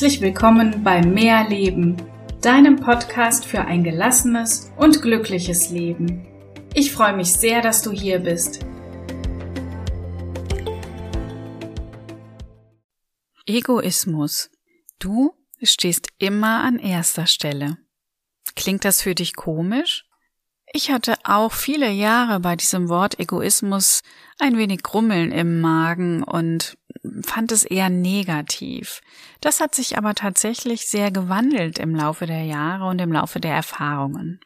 Herzlich willkommen bei Mehr Leben, deinem Podcast für ein gelassenes und glückliches Leben. Ich freue mich sehr, dass du hier bist. Egoismus. Du stehst immer an erster Stelle. Klingt das für dich komisch? Ich hatte auch viele Jahre bei diesem Wort Egoismus ein wenig Grummeln im Magen und fand es eher negativ. Das hat sich aber tatsächlich sehr gewandelt im Laufe der Jahre und im Laufe der Erfahrungen.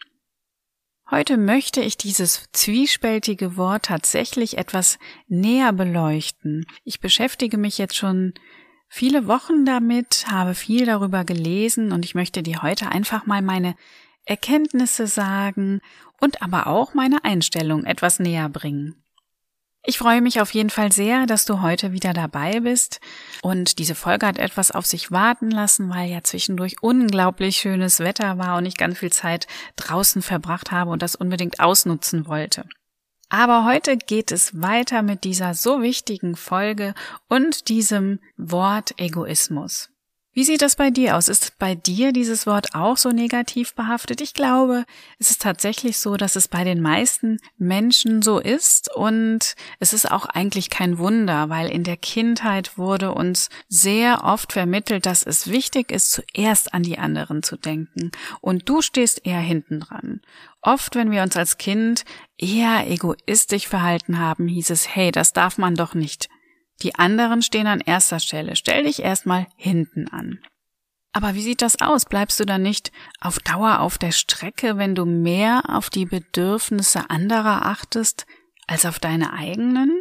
Heute möchte ich dieses zwiespältige Wort tatsächlich etwas näher beleuchten. Ich beschäftige mich jetzt schon viele Wochen damit, habe viel darüber gelesen und ich möchte dir heute einfach mal meine Erkenntnisse sagen und aber auch meine Einstellung etwas näher bringen. Ich freue mich auf jeden Fall sehr, dass du heute wieder dabei bist. Und diese Folge hat etwas auf sich warten lassen, weil ja zwischendurch unglaublich schönes Wetter war und ich ganz viel Zeit draußen verbracht habe und das unbedingt ausnutzen wollte. Aber heute geht es weiter mit dieser so wichtigen Folge und diesem Wort Egoismus. Wie sieht das bei dir aus? Ist bei dir dieses Wort auch so negativ behaftet? Ich glaube, es ist tatsächlich so, dass es bei den meisten Menschen so ist und es ist auch eigentlich kein Wunder, weil in der Kindheit wurde uns sehr oft vermittelt, dass es wichtig ist, zuerst an die anderen zu denken und du stehst eher hinten dran. Oft, wenn wir uns als Kind eher egoistisch verhalten haben, hieß es, hey, das darf man doch nicht. Die anderen stehen an erster Stelle. Stell dich erstmal hinten an. Aber wie sieht das aus? Bleibst du dann nicht auf Dauer auf der Strecke, wenn du mehr auf die Bedürfnisse anderer achtest als auf deine eigenen?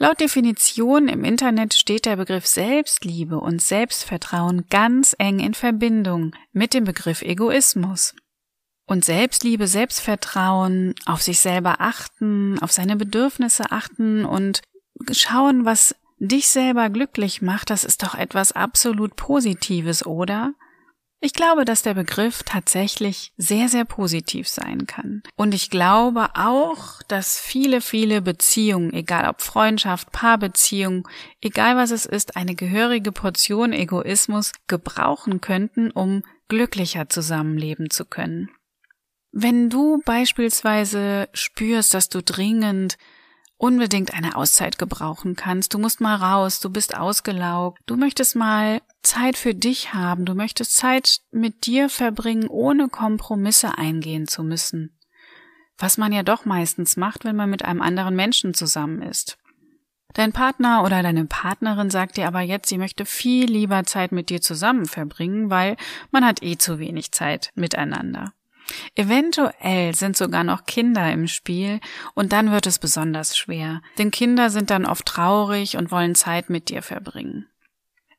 Laut Definition im Internet steht der Begriff Selbstliebe und Selbstvertrauen ganz eng in Verbindung mit dem Begriff Egoismus. Und Selbstliebe, Selbstvertrauen, auf sich selber achten, auf seine Bedürfnisse achten und schauen, was dich selber glücklich macht, das ist doch etwas absolut Positives, oder? Ich glaube, dass der Begriff tatsächlich sehr, sehr positiv sein kann. Und ich glaube auch, dass viele, viele Beziehungen, egal ob Freundschaft, Paarbeziehung, egal was es ist, eine gehörige Portion Egoismus gebrauchen könnten, um glücklicher zusammenleben zu können. Wenn du beispielsweise spürst, dass du dringend unbedingt eine Auszeit gebrauchen kannst. Du musst mal raus, du bist ausgelaugt, du möchtest mal Zeit für dich haben, du möchtest Zeit mit dir verbringen, ohne Kompromisse eingehen zu müssen. Was man ja doch meistens macht, wenn man mit einem anderen Menschen zusammen ist. Dein Partner oder deine Partnerin sagt dir aber jetzt, sie möchte viel lieber Zeit mit dir zusammen verbringen, weil man hat eh zu wenig Zeit miteinander. Eventuell sind sogar noch Kinder im Spiel und dann wird es besonders schwer, denn Kinder sind dann oft traurig und wollen Zeit mit dir verbringen.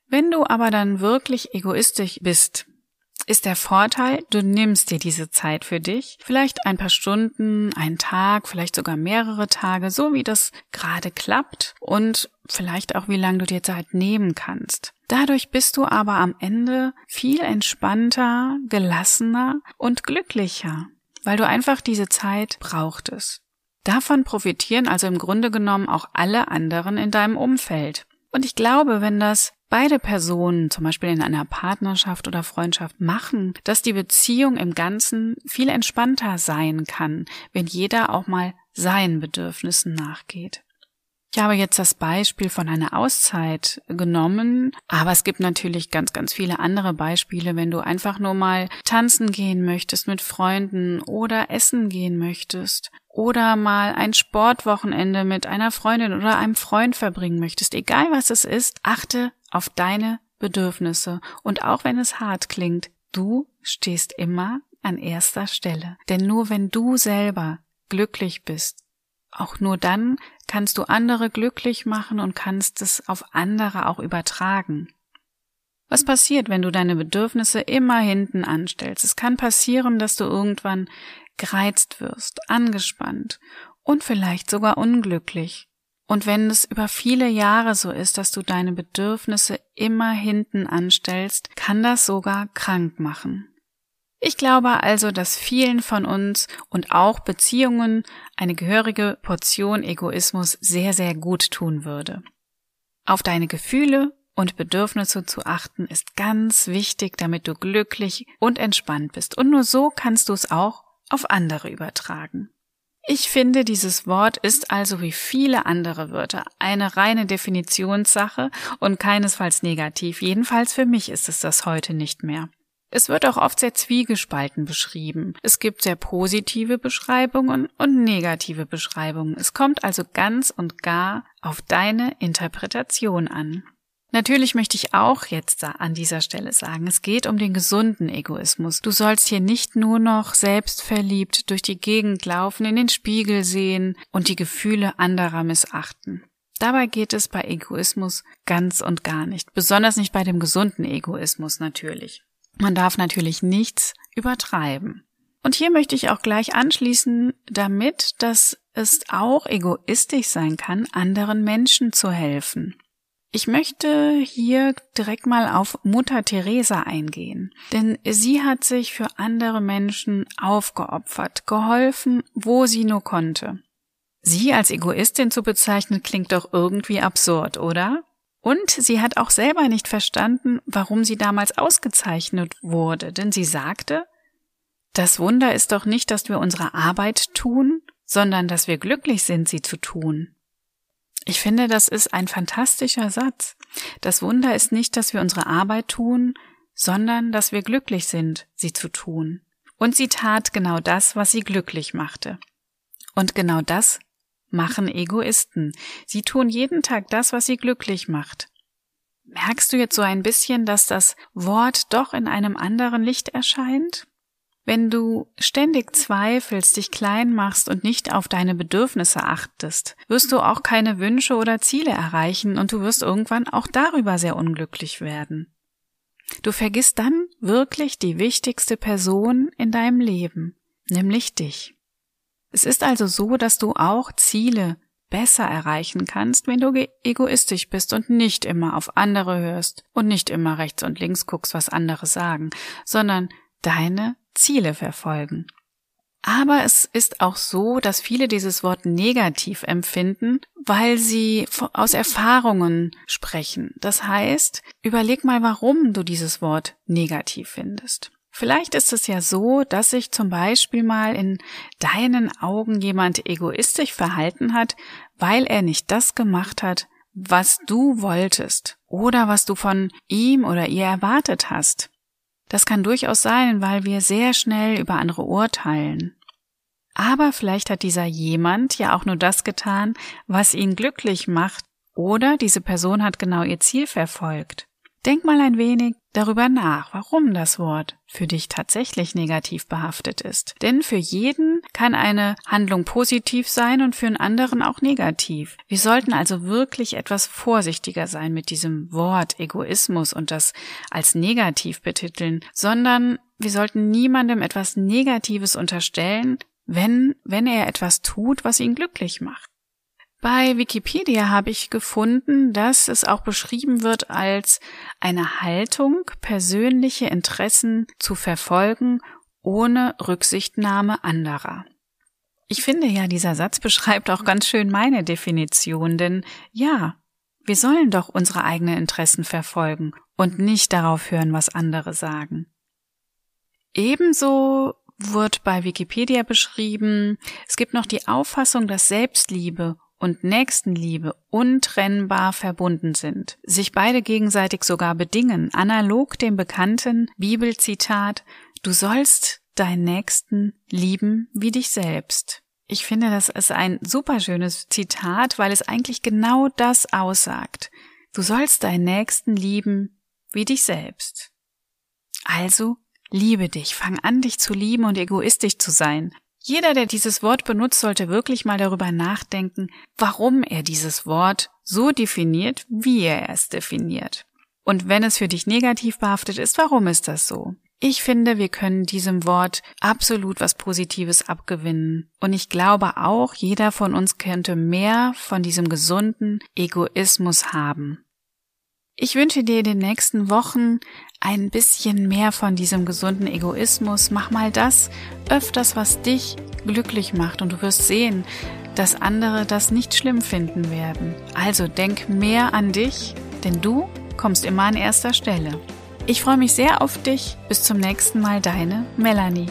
Wenn du aber dann wirklich egoistisch bist, ist der Vorteil, du nimmst dir diese Zeit für dich, vielleicht ein paar Stunden, einen Tag, vielleicht sogar mehrere Tage, so wie das gerade klappt und vielleicht auch wie lange du dir Zeit nehmen kannst. Dadurch bist du aber am Ende viel entspannter, gelassener und glücklicher, weil du einfach diese Zeit brauchtest. Davon profitieren also im Grunde genommen auch alle anderen in deinem Umfeld. Und ich glaube, wenn das beide Personen, zum Beispiel in einer Partnerschaft oder Freundschaft, machen, dass die Beziehung im Ganzen viel entspannter sein kann, wenn jeder auch mal seinen Bedürfnissen nachgeht. Ich habe jetzt das Beispiel von einer Auszeit genommen, aber es gibt natürlich ganz, ganz viele andere Beispiele, wenn du einfach nur mal tanzen gehen möchtest mit Freunden oder essen gehen möchtest oder mal ein Sportwochenende mit einer Freundin oder einem Freund verbringen möchtest, egal was es ist, achte auf deine Bedürfnisse und auch wenn es hart klingt, du stehst immer an erster Stelle. Denn nur wenn du selber glücklich bist, auch nur dann kannst du andere glücklich machen und kannst es auf andere auch übertragen. Was passiert, wenn du deine Bedürfnisse immer hinten anstellst? Es kann passieren, dass du irgendwann gereizt wirst, angespannt und vielleicht sogar unglücklich. Und wenn es über viele Jahre so ist, dass du deine Bedürfnisse immer hinten anstellst, kann das sogar krank machen. Ich glaube also, dass vielen von uns und auch Beziehungen eine gehörige Portion Egoismus sehr, sehr gut tun würde. Auf deine Gefühle und Bedürfnisse zu achten ist ganz wichtig, damit du glücklich und entspannt bist. Und nur so kannst du es auch auf andere übertragen. Ich finde, dieses Wort ist also wie viele andere Wörter eine reine Definitionssache und keinesfalls negativ. Jedenfalls für mich ist es das heute nicht mehr. Es wird auch oft sehr zwiegespalten beschrieben. Es gibt sehr positive Beschreibungen und negative Beschreibungen. Es kommt also ganz und gar auf deine Interpretation an. Natürlich möchte ich auch jetzt an dieser Stelle sagen, es geht um den gesunden Egoismus. Du sollst hier nicht nur noch selbstverliebt durch die Gegend laufen, in den Spiegel sehen und die Gefühle anderer missachten. Dabei geht es bei Egoismus ganz und gar nicht, besonders nicht bei dem gesunden Egoismus natürlich. Man darf natürlich nichts übertreiben. Und hier möchte ich auch gleich anschließen damit, dass es auch egoistisch sein kann, anderen Menschen zu helfen. Ich möchte hier direkt mal auf Mutter Teresa eingehen, denn sie hat sich für andere Menschen aufgeopfert, geholfen, wo sie nur konnte. Sie als Egoistin zu bezeichnen klingt doch irgendwie absurd, oder? Und sie hat auch selber nicht verstanden, warum sie damals ausgezeichnet wurde, denn sie sagte, das Wunder ist doch nicht, dass wir unsere Arbeit tun, sondern dass wir glücklich sind, sie zu tun. Ich finde, das ist ein fantastischer Satz. Das Wunder ist nicht, dass wir unsere Arbeit tun, sondern dass wir glücklich sind, sie zu tun. Und sie tat genau das, was sie glücklich machte. Und genau das machen Egoisten. Sie tun jeden Tag das, was sie glücklich macht. Merkst du jetzt so ein bisschen, dass das Wort doch in einem anderen Licht erscheint? Wenn du ständig zweifelst, dich klein machst und nicht auf deine Bedürfnisse achtest, wirst du auch keine Wünsche oder Ziele erreichen und du wirst irgendwann auch darüber sehr unglücklich werden. Du vergisst dann wirklich die wichtigste Person in deinem Leben, nämlich dich. Es ist also so, dass du auch Ziele besser erreichen kannst, wenn du egoistisch bist und nicht immer auf andere hörst und nicht immer rechts und links guckst, was andere sagen, sondern deine Ziele verfolgen. Aber es ist auch so, dass viele dieses Wort negativ empfinden, weil sie aus Erfahrungen sprechen. Das heißt, überleg mal, warum du dieses Wort negativ findest. Vielleicht ist es ja so, dass sich zum Beispiel mal in deinen Augen jemand egoistisch verhalten hat, weil er nicht das gemacht hat, was du wolltest oder was du von ihm oder ihr erwartet hast. Das kann durchaus sein, weil wir sehr schnell über andere urteilen. Aber vielleicht hat dieser jemand ja auch nur das getan, was ihn glücklich macht, oder diese Person hat genau ihr Ziel verfolgt. Denk mal ein wenig darüber nach, warum das Wort für dich tatsächlich negativ behaftet ist. Denn für jeden kann eine Handlung positiv sein und für einen anderen auch negativ. Wir sollten also wirklich etwas vorsichtiger sein mit diesem Wort Egoismus und das als negativ betiteln, sondern wir sollten niemandem etwas Negatives unterstellen, wenn, wenn er etwas tut, was ihn glücklich macht. Bei Wikipedia habe ich gefunden, dass es auch beschrieben wird als eine Haltung, persönliche Interessen zu verfolgen, ohne Rücksichtnahme anderer. Ich finde ja, dieser Satz beschreibt auch ganz schön meine Definition, denn ja, wir sollen doch unsere eigenen Interessen verfolgen und nicht darauf hören, was andere sagen. Ebenso wird bei Wikipedia beschrieben, es gibt noch die Auffassung, dass Selbstliebe und Nächstenliebe untrennbar verbunden sind, sich beide gegenseitig sogar bedingen, analog dem bekannten Bibelzitat Du sollst deinen Nächsten lieben wie dich selbst. Ich finde, das ist ein superschönes Zitat, weil es eigentlich genau das aussagt. Du sollst deinen Nächsten lieben wie dich selbst. Also liebe dich, fang an, dich zu lieben und egoistisch zu sein. Jeder, der dieses Wort benutzt, sollte wirklich mal darüber nachdenken, warum er dieses Wort so definiert, wie er es definiert. Und wenn es für dich negativ behaftet ist, warum ist das so? Ich finde, wir können diesem Wort absolut was Positives abgewinnen. Und ich glaube auch, jeder von uns könnte mehr von diesem gesunden Egoismus haben. Ich wünsche dir in den nächsten Wochen ein bisschen mehr von diesem gesunden Egoismus. Mach mal das öfters, was dich glücklich macht und du wirst sehen, dass andere das nicht schlimm finden werden. Also denk mehr an dich, denn du kommst immer an erster Stelle. Ich freue mich sehr auf dich. Bis zum nächsten Mal, deine Melanie.